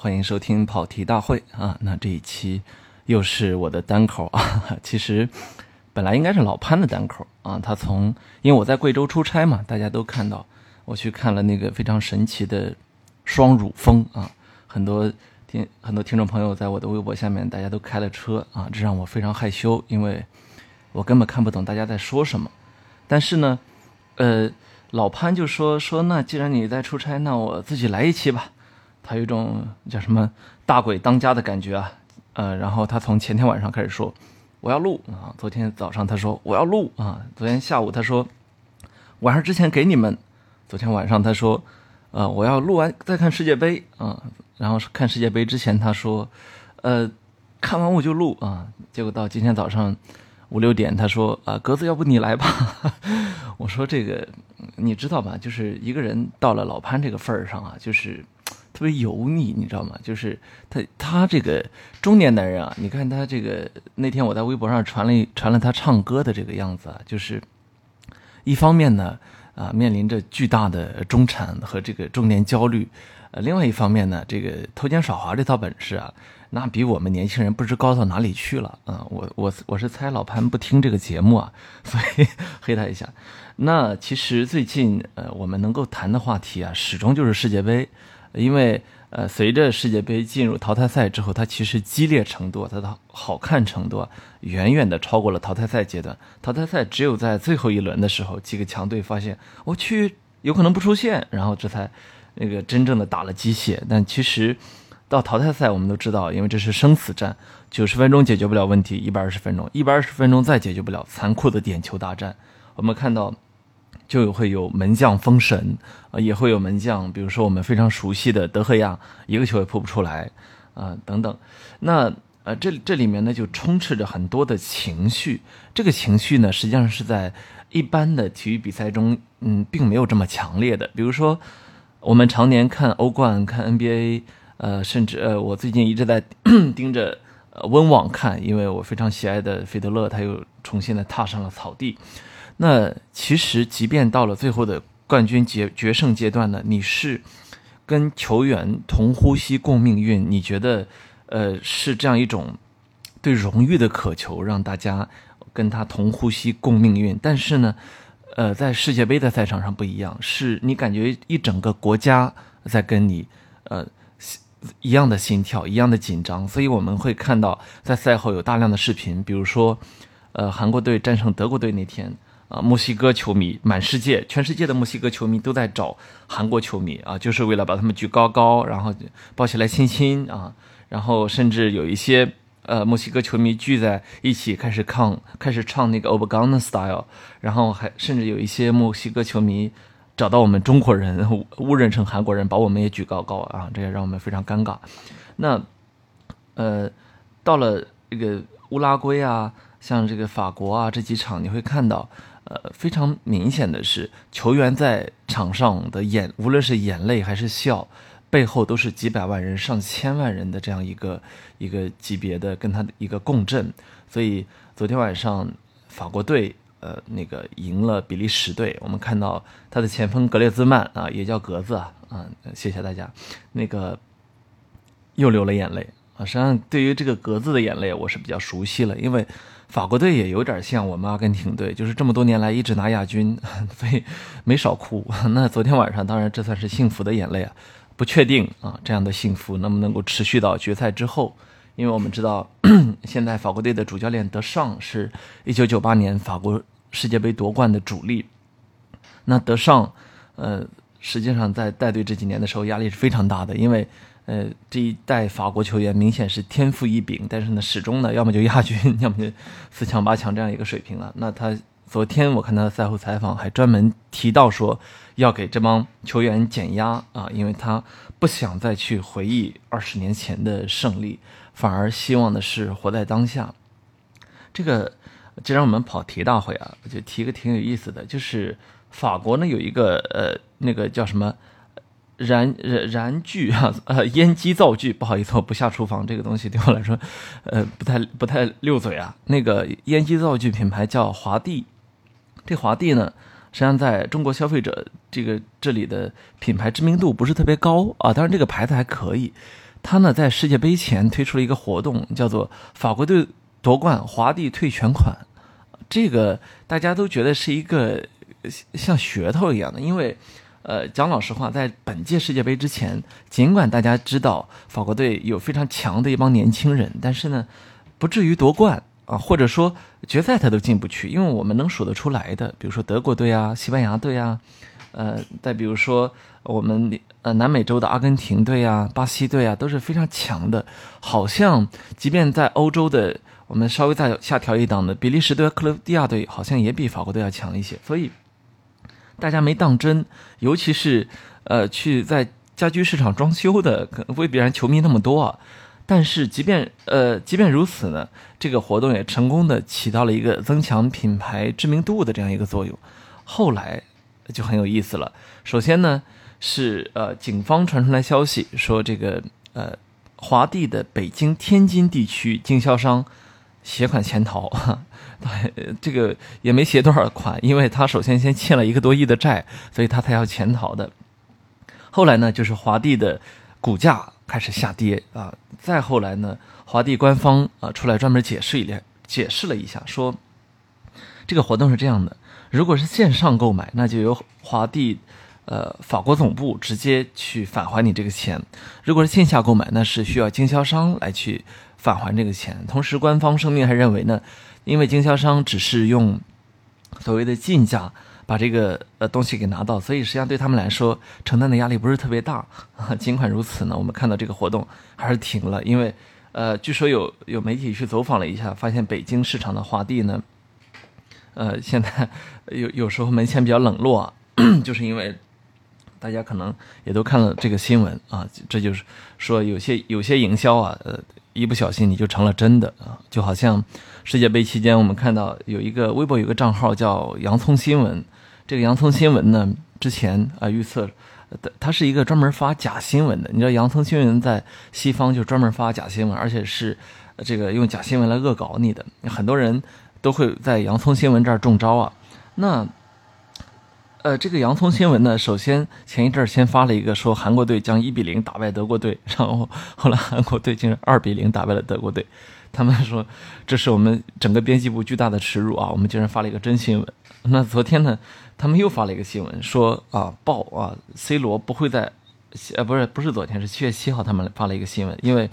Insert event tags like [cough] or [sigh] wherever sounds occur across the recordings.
欢迎收听跑题大会啊。那这一期又是我的单口啊。[laughs] 其实本来应该是老潘的单口啊。他从因为我在贵州出差嘛，大家都看到我去看了那个非常神奇的双乳峰啊。很多听很多听众朋友在我的微博下面，大家都开了车啊，这让我非常害羞，因为我根本看不懂大家在说什么。但是呢，呃。老潘就说说，那既然你在出差，那我自己来一期吧。他有一种叫什么大鬼当家的感觉啊，呃，然后他从前天晚上开始说我要录啊，昨天早上他说我要录啊，昨天下午他说晚上之前给你们，昨天晚上他说呃我要录完再看世界杯啊，然后看世界杯之前他说呃看完我就录啊，结果到今天早上。五六点，他说：“啊，格子，要不你来吧？[laughs] ”我说：“这个，你知道吧？就是一个人到了老潘这个份儿上啊，就是特别油腻，你知道吗？就是他他这个中年男人啊，你看他这个那天我在微博上传了传了他唱歌的这个样子啊，就是一方面呢啊面临着巨大的中产和这个中年焦虑，呃，另外一方面呢，这个偷奸耍滑这套本事啊。”那比我们年轻人不知高到哪里去了啊！我我我是猜老潘不听这个节目啊，[laughs] 所以黑他一下。那其实最近呃，我们能够谈的话题啊，始终就是世界杯，因为呃，随着世界杯进入淘汰赛之后，它其实激烈程度、它的好看程度，远远的超过了淘汰赛阶段。淘汰赛只有在最后一轮的时候，几个强队发现我去有可能不出现，然后这才那个真正的打了鸡血。但其实。到淘汰赛，我们都知道，因为这是生死战，九十分钟解决不了问题，一百二十分钟，一百二十分钟再解决不了，残酷的点球大战。我们看到，就会有门将封神，啊，也会有门将，比如说我们非常熟悉的德赫亚，一个球也扑不出来，啊，等等。那呃，这这里面呢，就充斥着很多的情绪。这个情绪呢，实际上是在一般的体育比赛中，嗯，并没有这么强烈的。比如说，我们常年看欧冠，看 NBA。呃，甚至呃，我最近一直在 [coughs] 盯着温网看，因为我非常喜爱的费德勒他又重新的踏上了草地。那其实，即便到了最后的冠军决决胜阶段呢，你是跟球员同呼吸共命运，你觉得呃是这样一种对荣誉的渴求，让大家跟他同呼吸共命运。但是呢，呃，在世界杯的赛场上不一样，是你感觉一整个国家在跟你呃。一样的心跳，一样的紧张，所以我们会看到在赛后有大量的视频，比如说，呃，韩国队战胜德国队那天啊，墨西哥球迷满世界，全世界的墨西哥球迷都在找韩国球迷啊，就是为了把他们举高高，然后抱起来亲亲啊，然后甚至有一些呃墨西哥球迷聚在一起开始唱开始唱那个 o b a g a n a Style，然后还甚至有一些墨西哥球迷。找到我们中国人，[laughs] 误认成韩国人，把我们也举高高啊！这也让我们非常尴尬。那，呃，到了这个乌拉圭啊，像这个法国啊这几场，你会看到，呃，非常明显的是，球员在场上的眼，无论是眼泪还是笑，背后都是几百万人、上千万人的这样一个一个级别的跟他的一个共振。所以昨天晚上法国队。呃，那个赢了比利时队，我们看到他的前锋格列兹曼啊，也叫格子啊，啊，谢谢大家，那个又流了眼泪啊。实际上，对于这个格子的眼泪，我是比较熟悉了，因为法国队也有点像我们阿根廷队，就是这么多年来一直拿亚军，[laughs] 所以没少哭。[laughs] 那昨天晚上，当然这算是幸福的眼泪啊，不确定啊，这样的幸福能不能够持续到决赛之后。因为我们知道，[clears throat] 现在法国队的主教练德尚是一九九八年法国世界杯夺冠的主力。那德尚，呃，实际上在带队这几年的时候，压力是非常大的，因为，呃，这一代法国球员明显是天赋异禀，但是呢，始终呢，要么就亚军，[laughs] 要么就四强八强这样一个水平了。那他昨天我看他的赛后采访，还专门提到说要给这帮球员减压啊，因为他不想再去回忆二十年前的胜利，反而希望的是活在当下。这个，既然我们跑题大会啊，我就提个挺有意思的，就是法国呢有一个呃那个叫什么燃燃燃具啊 [laughs] 呃烟机灶具，不好意思，我不下厨房，这个东西对我来说呃不太不太溜嘴啊。那个烟机灶具品牌叫华帝，这华帝呢实际上在中国消费者这个这里的品牌知名度不是特别高啊，当然这个牌子还可以。它呢在世界杯前推出了一个活动，叫做法国队。夺冠，华帝退全款，这个大家都觉得是一个像噱头一样的。因为，呃，讲老实话，在本届世界杯之前，尽管大家知道法国队有非常强的一帮年轻人，但是呢，不至于夺冠啊，或者说决赛他都进不去。因为我们能数得出来的，比如说德国队啊、西班牙队啊，呃，再比如说我们呃南美洲的阿根廷队啊、巴西队啊，都是非常强的。好像即便在欧洲的。我们稍微再下调一档的比利时队、克罗地亚队好像也比法国队要强一些，所以大家没当真。尤其是呃，去在家居市场装修的，可能未必然球迷那么多啊。但是即便呃，即便如此呢，这个活动也成功的起到了一个增强品牌知名度的这样一个作用。后来就很有意思了。首先呢，是呃，警方传出来消息说，这个呃，华帝的北京、天津地区经销商。携款潜逃，[laughs] 对这个也没携多少款，因为他首先先欠了一个多亿的债，所以他才要潜逃的。后来呢，就是华帝的股价开始下跌啊，再后来呢，华帝官方啊出来专门解释一点，解释了一下，说这个活动是这样的：如果是线上购买，那就由华帝呃法国总部直接去返还你这个钱；如果是线下购买，那是需要经销商来去。返还这个钱，同时官方声明还认为呢，因为经销商只是用所谓的进价把这个呃东西给拿到，所以实际上对他们来说承担的压力不是特别大。[laughs] 尽管如此呢，我们看到这个活动还是停了，因为呃，据说有有媒体去走访了一下，发现北京市场的华帝呢，呃，现在有有时候门前比较冷落，[coughs] 就是因为大家可能也都看了这个新闻啊，这就是说有些有些营销啊，呃。一不小心你就成了真的啊！就好像世界杯期间，我们看到有一个微博有个账号叫“洋葱新闻”，这个“洋葱新闻”呢，之前啊预测，它是一个专门发假新闻的。你知道“洋葱新闻”在西方就专门发假新闻，而且是这个用假新闻来恶搞你的，很多人都会在“洋葱新闻”这儿中招啊。那。呃，这个洋葱新闻呢，首先前一阵儿先发了一个说韩国队将一比零打败德国队，然后后来韩国队竟然二比零打败了德国队，他们说这是我们整个编辑部巨大的耻辱啊！我们竟然发了一个真新闻。那昨天呢，他们又发了一个新闻说啊爆啊，C 罗不会在，呃不是不是昨天是七月七号他们发了一个新闻，因为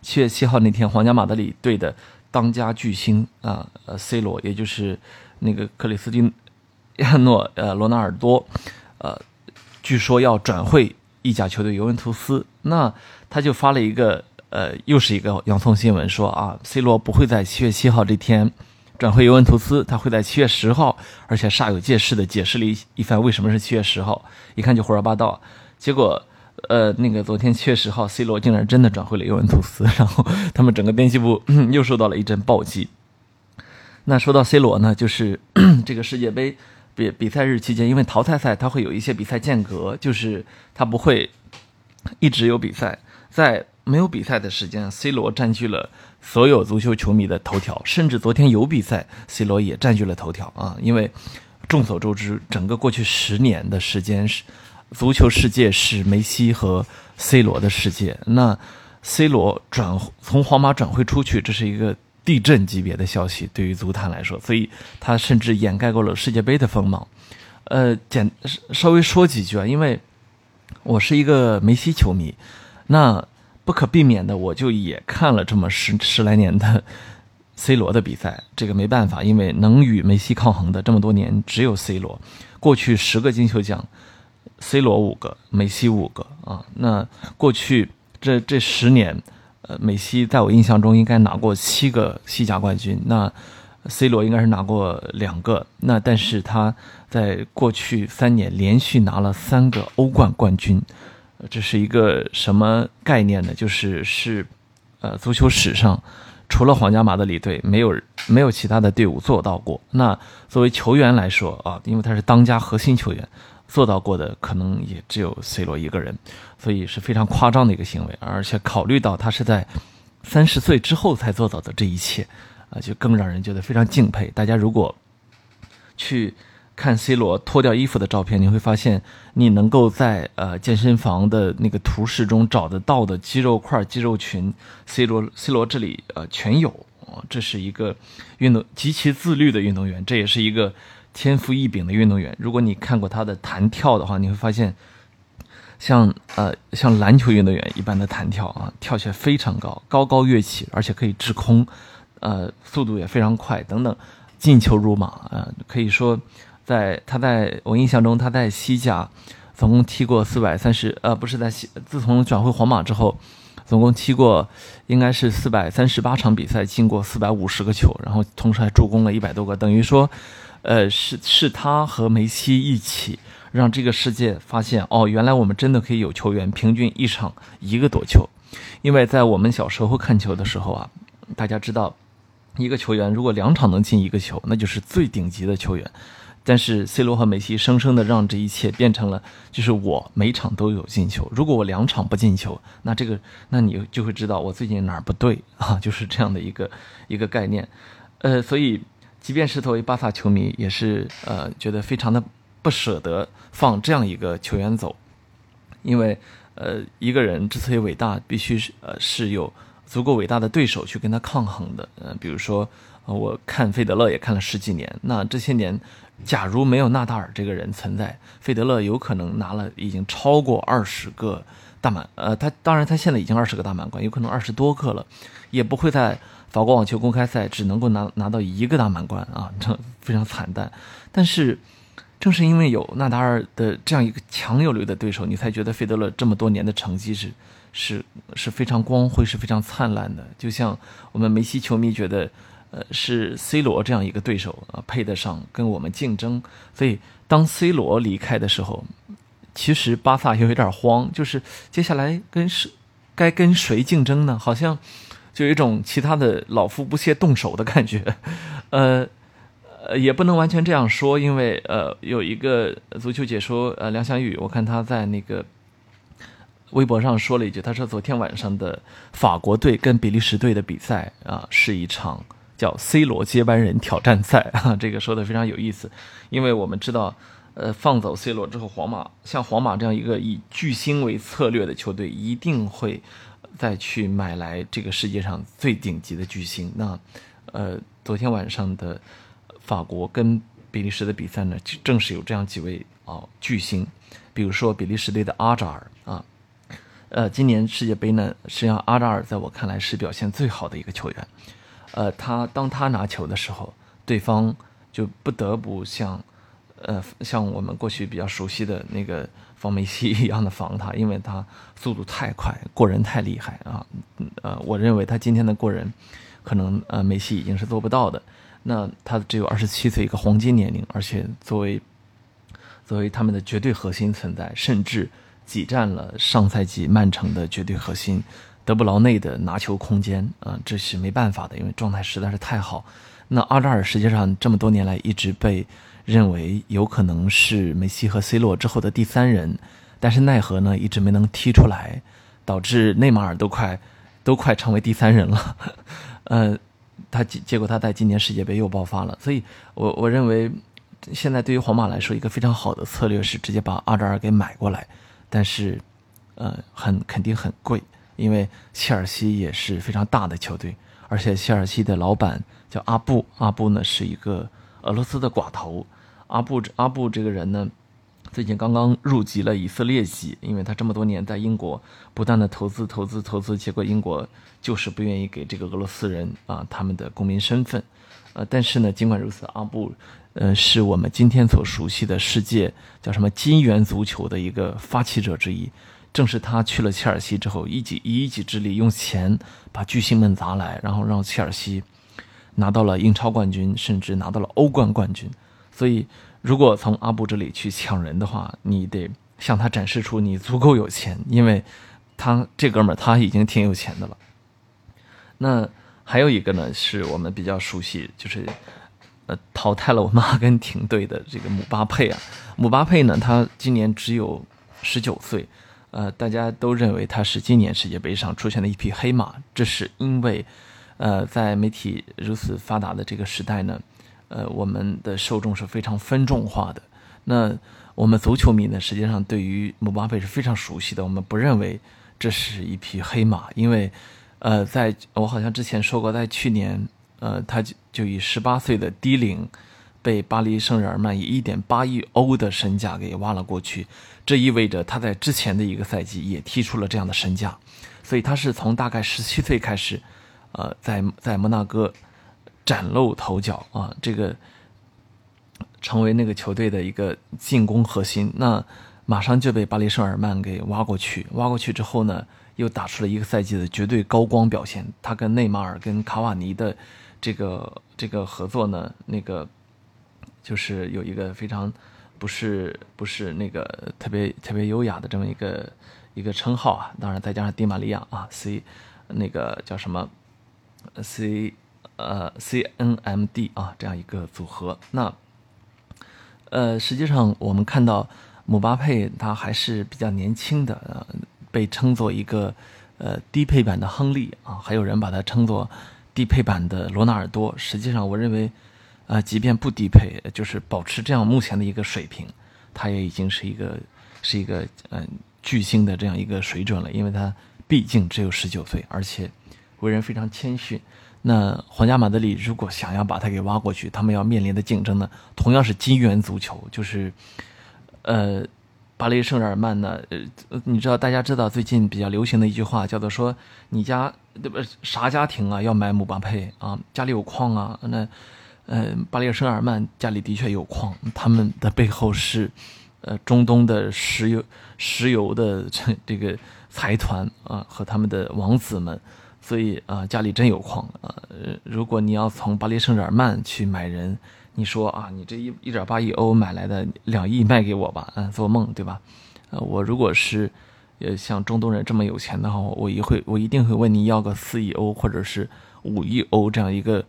七月七号那天皇家马德里队的当家巨星啊呃 C 罗，也就是那个克里斯汀。亚诺呃罗纳尔多，呃，据说要转会意甲球队尤文图斯，那他就发了一个呃，又是一个洋葱新闻，说啊，C 罗不会在七月七号这天转会尤文图斯，他会在七月十号，而且煞有介事的解释了一一番为什么是七月十号，一看就胡说八道。结果呃，那个昨天七月十号，C 罗竟然真的转会了尤文图斯，然后他们整个编辑部又受到了一阵暴击。那说到 C 罗呢，就是 [clears throat] 这个世界杯。比比赛日期间，因为淘汰赛它会有一些比赛间隔，就是它不会一直有比赛。在没有比赛的时间，C 罗占据了所有足球球迷的头条，甚至昨天有比赛，C 罗也占据了头条啊！因为众所周知，整个过去十年的时间是足球世界是梅西和 C 罗的世界。那 C 罗转从皇马转会出去，这是一个。地震级别的消息对于足坛来说，所以它甚至掩盖过了世界杯的锋芒。呃，简稍微说几句啊，因为我是一个梅西球迷，那不可避免的我就也看了这么十十来年的 C 罗的比赛。这个没办法，因为能与梅西抗衡的这么多年只有 C 罗。过去十个金球奖，C 罗五个，梅西五个啊。那过去这这十年。呃，梅西在我印象中应该拿过七个西甲冠军。那 C 罗应该是拿过两个，那但是他在过去三年连续拿了三个欧冠冠军，这是一个什么概念呢？就是是呃足球史上除了皇家马德里队，没有没有其他的队伍做到过。那作为球员来说啊，因为他是当家核心球员，做到过的可能也只有 C 罗一个人，所以是非常夸张的一个行为。而且考虑到他是在三十岁之后才做到的这一切。啊，就更让人觉得非常敬佩。大家如果去看 C 罗脱掉衣服的照片，你会发现，你能够在呃健身房的那个图示中找得到的肌肉块、肌肉群，C 罗 C 罗这里呃全有。这是一个运动极其自律的运动员，这也是一个天赋异禀的运动员。如果你看过他的弹跳的话，你会发现，像呃像篮球运动员一般的弹跳啊，跳起来非常高，高高跃起，而且可以滞空。呃，速度也非常快，等等，进球如马啊！可以说，在他在我印象中，他在西甲总共踢过四百三十，呃，不是在西，自从转会皇马之后，总共踢过应该是四百三十八场比赛，进过四百五十个球，然后同时还助攻了一百多个，等于说，呃，是是他和梅西一起让这个世界发现，哦，原来我们真的可以有球员平均一场一个多球，因为在我们小时候看球的时候啊，大家知道。一个球员如果两场能进一个球，那就是最顶级的球员。但是 C 罗和梅西生生的让这一切变成了，就是我每场都有进球。如果我两场不进球，那这个，那你就会知道我最近哪儿不对啊，就是这样的一个一个概念。呃，所以即便是作为巴萨球迷，也是呃觉得非常的不舍得放这样一个球员走，因为呃一个人之所以伟大，必须是呃是有。足够伟大的对手去跟他抗衡的，嗯，比如说，我看费德勒也看了十几年，那这些年，假如没有纳达尔这个人存在，费德勒有可能拿了已经超过二十个大满，呃，他当然他现在已经二十个大满贯，有可能二十多个了，也不会在法国网球公开赛只能够拿拿到一个大满贯啊，[laughs] 这非常惨淡。但是，正是因为有纳达尔的这样一个强有力的对手，你才觉得费德勒这么多年的成绩是。是是非常光辉，是非常灿烂的。就像我们梅西球迷觉得，呃，是 C 罗这样一个对手啊，配得上跟我们竞争。所以当 C 罗离开的时候，其实巴萨又有点慌，就是接下来跟是该跟谁竞争呢？好像就有一种其他的老夫不屑动手的感觉。[laughs] 呃呃，也不能完全这样说，因为呃，有一个足球解说呃梁翔宇，我看他在那个。微博上说了一句，他说昨天晚上的法国队跟比利时队的比赛啊，是一场叫 C 罗接班人挑战赛 [laughs] 啊，这个说的非常有意思，因为我们知道，呃，放走 C 罗之后，皇马像皇马这样一个以巨星为策略的球队，一定会再去买来这个世界上最顶级的巨星。那，呃，昨天晚上的法国跟比利时的比赛呢，正是有这样几位啊巨星，比如说比利时队的阿扎尔啊。呃，今年世界杯呢，实际上阿扎尔在我看来是表现最好的一个球员。呃，他当他拿球的时候，对方就不得不像，呃，像我们过去比较熟悉的那个梅西一样的防他，因为他速度太快，过人太厉害啊。呃，我认为他今天的过人，可能呃梅西已经是做不到的。那他只有二十七岁，一个黄金年龄，而且作为作为他们的绝对核心存在，甚至。挤占了上赛季曼城的绝对核心德布劳内的拿球空间啊，这是没办法的，因为状态实在是太好。那阿扎尔实际上这么多年来一直被认为有可能是梅西和 C 罗之后的第三人，但是奈何呢一直没能踢出来，导致内马尔都快都快成为第三人了。[laughs] 呃，他结结果他在今年世界杯又爆发了，所以我我认为现在对于皇马来说，一个非常好的策略是直接把阿扎尔给买过来。但是，呃，很肯定很贵，因为切尔西也是非常大的球队，而且切尔西的老板叫阿布，阿布呢是一个俄罗斯的寡头。阿布阿布这个人呢，最近刚刚入籍了以色列籍，因为他这么多年在英国不断的投资投资投资，结果英国就是不愿意给这个俄罗斯人啊他们的公民身份。呃，但是呢，尽管如此，阿布。呃，是我们今天所熟悉的世界叫什么金元足球的一个发起者之一。正是他去了切尔西之后，一己以一己之力用钱把巨星们砸来，然后让切尔西拿到了英超冠军，甚至拿到了欧冠冠军。所以，如果从阿布这里去抢人的话，你得向他展示出你足够有钱，因为他这哥们儿他已经挺有钱的了。那还有一个呢，是我们比较熟悉，就是呃淘汰了我们阿根廷队的这个姆巴佩啊。姆巴佩呢，他今年只有十九岁，呃，大家都认为他是今年世界杯上出现的一匹黑马，这是因为，呃，在媒体如此发达的这个时代呢，呃，我们的受众是非常分众化的。那我们足球迷呢，实际上对于姆巴佩是非常熟悉的，我们不认为这是一匹黑马，因为，呃，在我好像之前说过，在去年，呃，他就就以十八岁的低龄。被巴黎圣日耳曼以一点八亿欧的身价给挖了过去，这意味着他在之前的一个赛季也踢出了这样的身价，所以他是从大概十七岁开始，呃，在在摩纳哥崭露头角啊，这个成为那个球队的一个进攻核心。那马上就被巴黎圣日耳曼给挖过去，挖过去之后呢，又打出了一个赛季的绝对高光表现。他跟内马尔、跟卡瓦尼的这个这个合作呢，那个。就是有一个非常不是不是那个特别特别优雅的这么一个一个称号啊，当然再加上迪玛利亚啊，C 那个叫什么 C 呃 CNMD 啊这样一个组合。那呃实际上我们看到姆巴佩他还是比较年轻的，呃，被称作一个呃低配版的亨利啊，还有人把他称作低配版的罗纳尔多。实际上我认为。啊，即便不低配，就是保持这样目前的一个水平，他也已经是一个是一个嗯巨星的这样一个水准了。因为他毕竟只有十九岁，而且为人非常谦逊。那皇家马德里如果想要把他给挖过去，他们要面临的竞争呢，同样是金元足球，就是呃巴黎圣日耳曼呢，呃你知道大家知道最近比较流行的一句话叫做说你家对不啥家庭啊要买姆巴佩啊，家里有矿啊那。嗯，巴黎圣日耳曼家里的确有矿，他们的背后是，呃，中东的石油石油的这这个财团啊和他们的王子们，所以啊家里真有矿啊。如果你要从巴黎圣日耳曼去买人，你说啊你这一一点八亿欧买来的两亿卖给我吧，嗯，做梦对吧？呃，我如果是呃像中东人这么有钱的话，我一会我一定会问你要个四亿欧或者是五亿欧这样一个。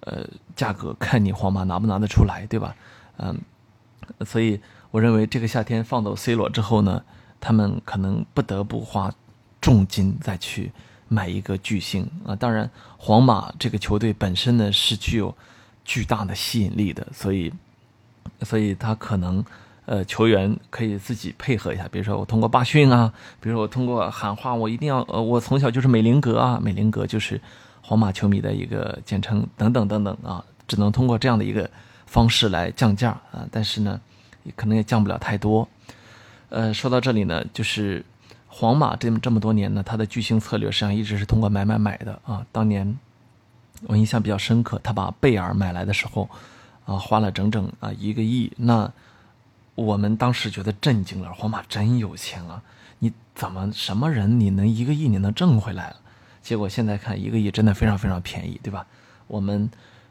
呃，价格看你皇马拿不拿得出来，对吧？嗯，所以我认为这个夏天放走 C 罗之后呢，他们可能不得不花重金再去买一个巨星啊。当然，皇马这个球队本身呢是具有巨大的吸引力的，所以，所以他可能呃球员可以自己配合一下，比如说我通过罢训啊，比如说我通过喊话，我一定要呃，我从小就是美林格啊，美林格就是。皇马球迷的一个简称等等等等啊，只能通过这样的一个方式来降价啊，但是呢，可能也降不了太多。呃，说到这里呢，就是皇马这么这么多年呢，它的巨星策略实际上一直是通过买买买的啊。当年我印象比较深刻，他把贝尔买来的时候啊，花了整整啊一个亿，那我们当时觉得震惊了，皇马真有钱啊！你怎么什么人你能一个亿你能挣回来？结果现在看一个亿真的非常非常便宜，对吧？我们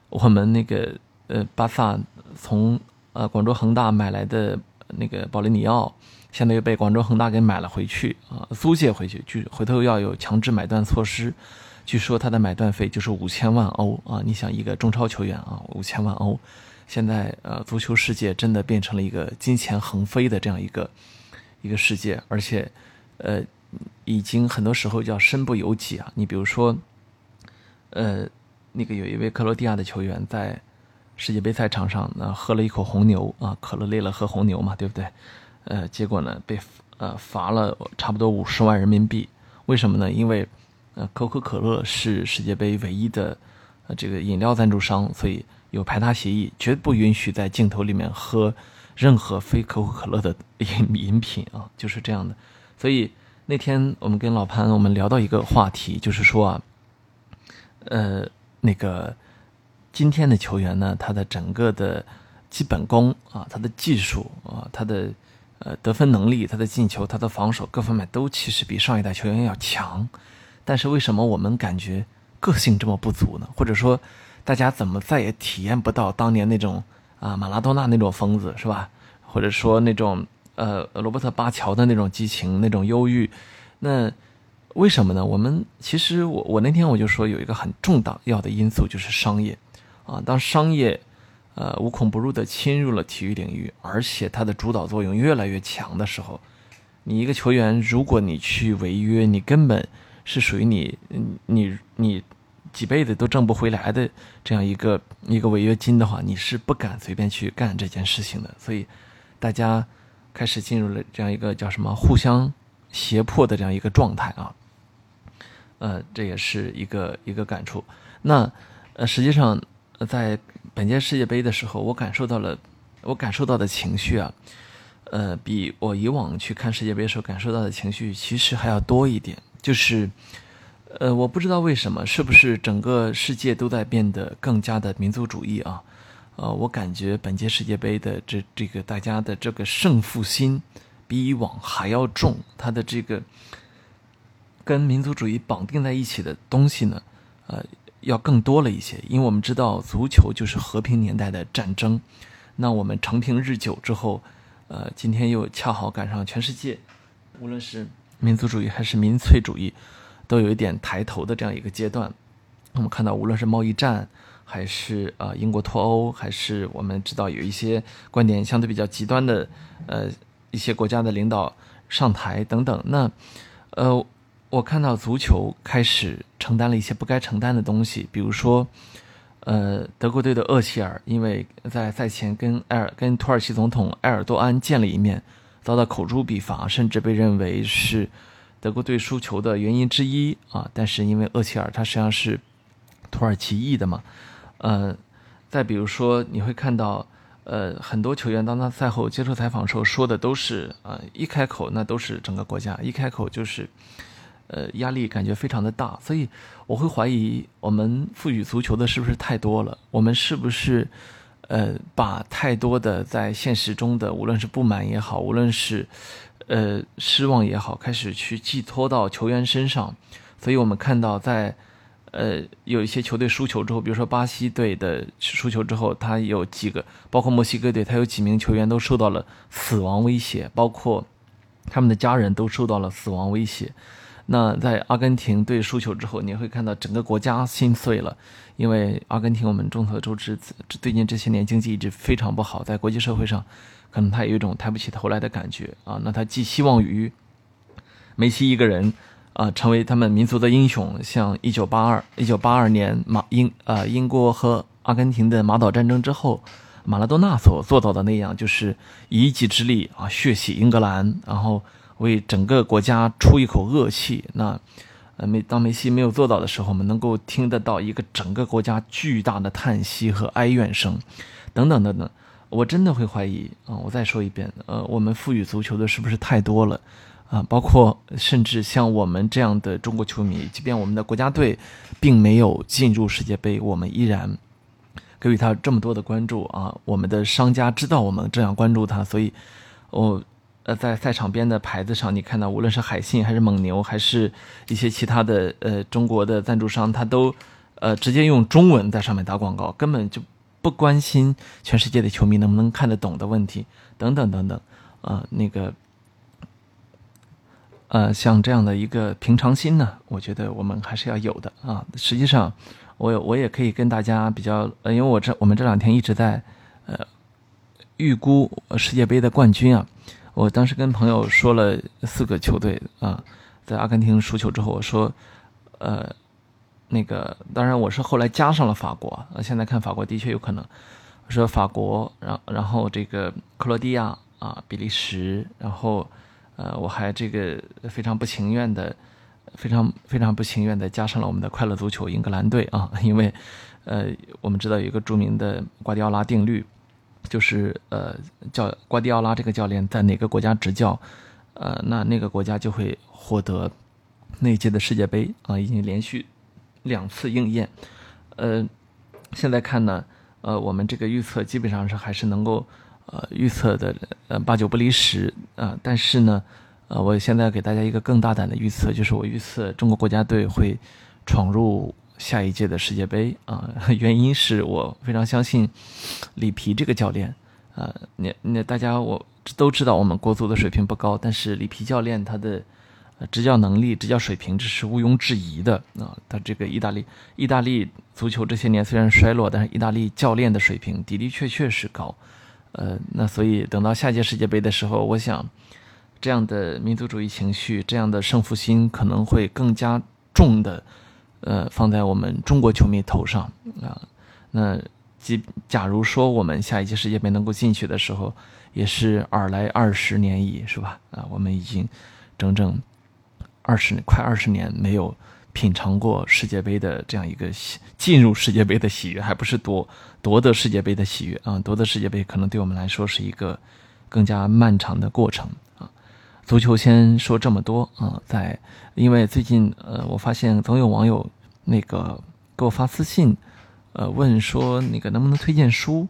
我们那个呃巴萨从呃广州恒大买来的那个保利尼奥，现在又被广州恒大给买了回去啊，租借回去，就回头要有强制买断措施，据说他的买断费就是五千万欧啊！你想一个中超球员啊，五千万欧，现在呃足球世界真的变成了一个金钱横飞的这样一个一个世界，而且呃。已经很多时候叫身不由己啊！你比如说，呃，那个有一位克罗地亚的球员在世界杯赛场上呢喝了一口红牛啊，可乐累了喝红牛嘛，对不对？呃，结果呢被呃罚了差不多五十万人民币。为什么呢？因为呃可口可乐是世界杯唯一的呃这个饮料赞助商，所以有排他协议，绝不允许在镜头里面喝任何非可口可乐的饮 [laughs] 饮品啊，就是这样的，所以。那天我们跟老潘我们聊到一个话题，就是说啊，呃，那个今天的球员呢，他的整个的基本功啊，他的技术啊，他的呃得分能力，他的进球，他的防守各方面都其实比上一代球员要强，但是为什么我们感觉个性这么不足呢？或者说大家怎么再也体验不到当年那种啊马拉多纳那种疯子是吧？或者说那种呃罗伯特巴乔的那种激情、那种忧郁？那为什么呢？我们其实我我那天我就说有一个很重大要的因素就是商业啊，当商业呃无孔不入的侵入了体育领域，而且它的主导作用越来越强的时候，你一个球员如果你去违约，你根本是属于你你你。几辈子都挣不回来的这样一个一个违约金的话，你是不敢随便去干这件事情的。所以，大家开始进入了这样一个叫什么互相胁迫的这样一个状态啊。呃，这也是一个一个感触。那呃，实际上在本届世界杯的时候，我感受到了我感受到的情绪啊，呃，比我以往去看世界杯时候感受到的情绪其实还要多一点，就是。呃，我不知道为什么，是不是整个世界都在变得更加的民族主义啊？呃，我感觉本届世界杯的这这个大家的这个胜负心比以往还要重，它的这个跟民族主义绑定在一起的东西呢，呃，要更多了一些。因为我们知道，足球就是和平年代的战争，那我们长平日久之后，呃，今天又恰好赶上全世界，无论是民族主义还是民粹主义。都有一点抬头的这样一个阶段，我们看到无论是贸易战，还是呃英国脱欧，还是我们知道有一些观点相对比较极端的呃一些国家的领导上台等等，那呃我看到足球开始承担了一些不该承担的东西，比如说呃德国队的厄齐尔，因为在赛前跟埃尔跟土耳其总统埃尔多安见了一面，遭到口诛笔伐，甚至被认为是。德国队输球的原因之一啊，但是因为厄齐尔他实际上是土耳其裔的嘛，呃，再比如说你会看到，呃，很多球员当他赛后接受采访的时候说的都是啊，一开口那都是整个国家，一开口就是，呃，压力感觉非常的大，所以我会怀疑我们赋予足球的是不是太多了，我们是不是呃把太多的在现实中的无论是不满也好，无论是。呃，失望也好，开始去寄托到球员身上，所以我们看到，在呃有一些球队输球之后，比如说巴西队的输球之后，他有几个，包括墨西哥队，他有几名球员都受到了死亡威胁，包括他们的家人都受到了死亡威胁。那在阿根廷队输球之后，你会看到整个国家心碎了，因为阿根廷我们众所周知，最近这些年经济一直非常不好，在国际社会上。可能他有一种抬不起头来的感觉啊，那他寄希望于梅西一个人啊，成为他们民族的英雄，像一九八二一九八二年马英啊英国和阿根廷的马岛战争之后，马拉多纳所做到的那样，就是以一己之力啊血洗英格兰，然后为整个国家出一口恶气。那呃梅当梅西没有做到的时候，我们能够听得到一个整个国家巨大的叹息和哀怨声，等等等等。我真的会怀疑啊！我再说一遍，呃，我们赋予足球的是不是太多了啊？包括甚至像我们这样的中国球迷，即便我们的国家队并没有进入世界杯，我们依然给予他这么多的关注啊！我们的商家知道我们这样关注他，所以，我呃在赛场边的牌子上，你看到无论是海信还是蒙牛，还是一些其他的呃中国的赞助商，他都呃直接用中文在上面打广告，根本就。不关心全世界的球迷能不能看得懂的问题，等等等等，啊，那个，呃，像这样的一个平常心呢，我觉得我们还是要有的啊。实际上，我我也可以跟大家比较，呃，因为我这我们这两天一直在呃预估世界杯的冠军啊。我当时跟朋友说了四个球队啊，在阿根廷输球之后，我说，呃。那个当然，我是后来加上了法国。现在看法国的确有可能。我说法国，然然后这个克罗地亚啊，比利时，然后呃，我还这个非常不情愿的，非常非常不情愿的加上了我们的快乐足球英格兰队啊，因为呃，我们知道有一个著名的瓜迪奥拉定律，就是呃，教瓜迪奥拉这个教练在哪个国家执教，呃，那那个国家就会获得那届的世界杯啊，已经连续。两次应验，呃，现在看呢，呃，我们这个预测基本上是还是能够，呃，预测的呃八九不离十啊。但是呢，呃，我现在给大家一个更大胆的预测，就是我预测中国国家队会闯入下一届的世界杯啊，[laughs] 原因是我非常相信里皮这个教练。呃，那那大家我都知道，我们国足的水平不高，但是里皮教练他的执教能力、执教水平这是毋庸置疑的啊。他这个意大利意大利足球这些年虽然衰落，但是意大利教练的水平的的确确是高。呃，那所以等到下届世界杯的时候，我想这样的民族主义情绪、这样的胜负心可能会更加重的。呃，放在我们中国球迷头上啊，那即假如说我们下一届世界杯能够进去的时候，也是尔来二十年矣，是吧？啊，我们已经整整二十快二十年没有品尝过世界杯的这样一个进入世界杯的喜悦，还不是夺夺得世界杯的喜悦啊！夺得世界杯可能对我们来说是一个更加漫长的过程啊。足球先说这么多啊，在因为最近呃，我发现总有网友那个给我发私信，呃，问说那个能不能推荐书，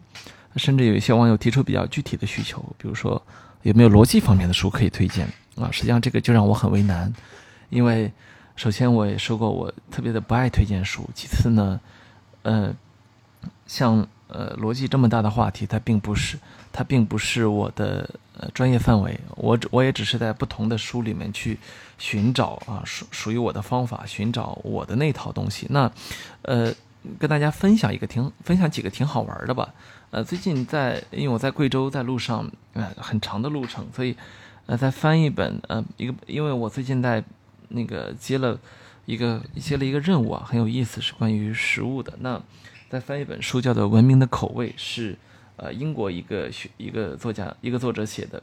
甚至有一些网友提出比较具体的需求，比如说有没有逻辑方面的书可以推荐啊？实际上这个就让我很为难，因为首先我也说过我特别的不爱推荐书，其次呢，呃，像呃逻辑这么大的话题，它并不是它并不是我的。呃，专业范围，我我也只是在不同的书里面去寻找啊，属属于我的方法，寻找我的那套东西。那，呃，跟大家分享一个挺分享几个挺好玩的吧。呃，最近在，因为我在贵州，在路上，呃，很长的路程，所以，呃，在翻一本，呃，一个，因为我最近在那个接了一个接了一个任务啊，很有意思，是关于食物的。那在翻一本书，叫做《文明的口味》，是。呃，英国一个学一个作家一个作者写的，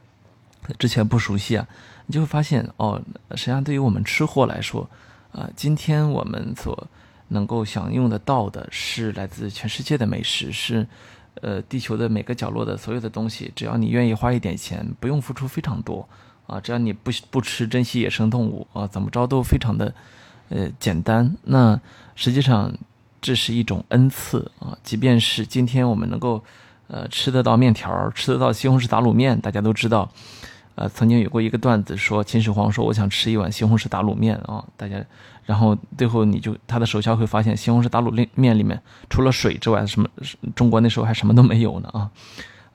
之前不熟悉啊，你就会发现哦，实际上对于我们吃货来说，啊，今天我们所能够享用得到的是来自全世界的美食，是呃地球的每个角落的所有的东西，只要你愿意花一点钱，不用付出非常多啊，只要你不不吃珍惜野生动物啊，怎么着都非常的呃简单。那实际上这是一种恩赐啊，即便是今天我们能够。呃，吃得到面条，吃得到西红柿打卤面，大家都知道。呃，曾经有过一个段子说，秦始皇说我想吃一碗西红柿打卤面啊，大家，然后最后你就他的手下会发现，西红柿打卤面里面除了水之外，什么中国那时候还什么都没有呢啊。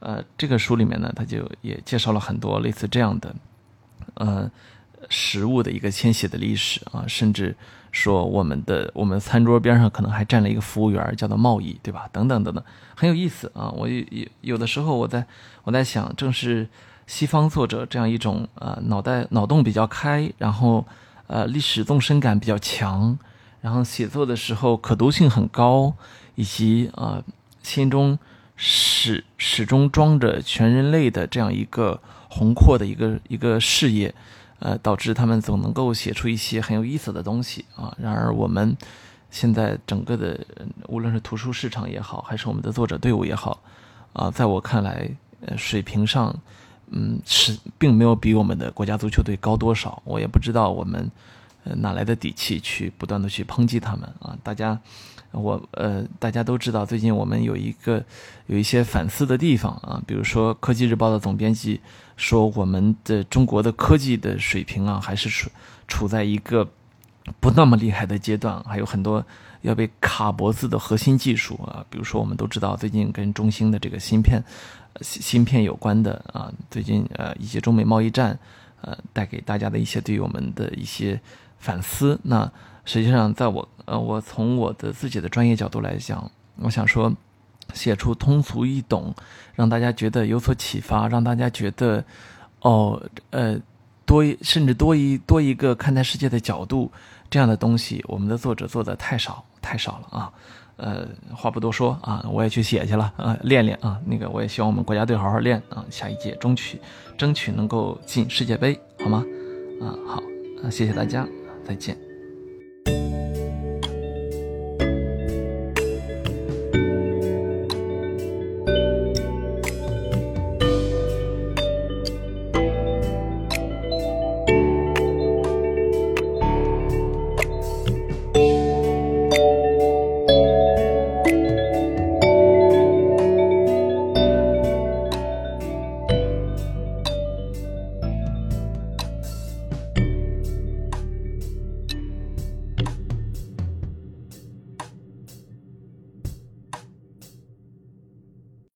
呃，这个书里面呢，他就也介绍了很多类似这样的，呃，食物的一个迁徙的历史啊，甚至。说我们的我们餐桌边上可能还站了一个服务员，叫做贸易，对吧？等等等等，很有意思啊！我有有的时候我在我在想，正是西方作者这样一种呃脑袋脑洞比较开，然后呃历史纵深感比较强，然后写作的时候可读性很高，以及啊心中始始终装着全人类的这样一个宏阔的一个一个事业。呃，导致他们总能够写出一些很有意思的东西啊。然而，我们现在整个的，无论是图书市场也好，还是我们的作者队伍也好，啊，在我看来，呃，水平上，嗯，是并没有比我们的国家足球队高多少。我也不知道我们，呃，哪来的底气去不断的去抨击他们啊？大家。我呃，大家都知道，最近我们有一个有一些反思的地方啊，比如说《科技日报》的总编辑说，我们的中国的科技的水平啊，还是处处在一个不那么厉害的阶段，还有很多要被卡脖子的核心技术啊，比如说我们都知道，最近跟中兴的这个芯片芯片有关的啊，最近呃一些中美贸易战呃带给大家的一些对于我们的一些反思，那。实际上，在我呃，我从我的自己的专业角度来讲，我想说，写出通俗易懂，让大家觉得有所启发，让大家觉得，哦，呃，多甚至多一多一个看待世界的角度，这样的东西，我们的作者做的太少太少了啊。呃，话不多说啊，我也去写去了啊，练练啊。那个，我也希望我们国家队好好练啊，下一届争取争取能够进世界杯，好吗？啊，好，啊，谢谢大家，再见。